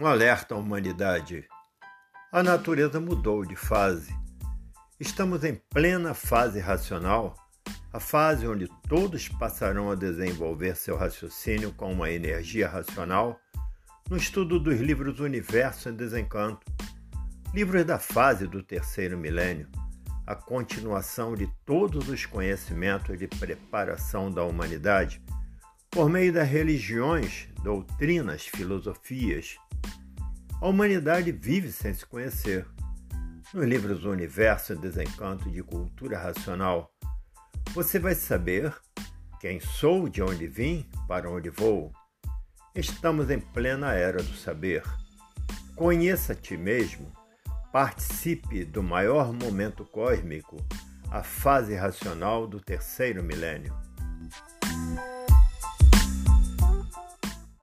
Um alerta à humanidade. A natureza mudou de fase. Estamos em plena fase racional, a fase onde todos passarão a desenvolver seu raciocínio com uma energia racional no estudo dos livros Universo em Desencanto, livros da fase do terceiro milênio, a continuação de todos os conhecimentos de preparação da humanidade por meio das religiões, doutrinas, filosofias a humanidade vive sem se conhecer. Nos livros do Universo Desencanto de Cultura Racional, você vai saber quem sou, de onde vim, para onde vou. Estamos em plena era do saber. Conheça a ti mesmo, participe do maior momento cósmico, a fase racional do terceiro milênio.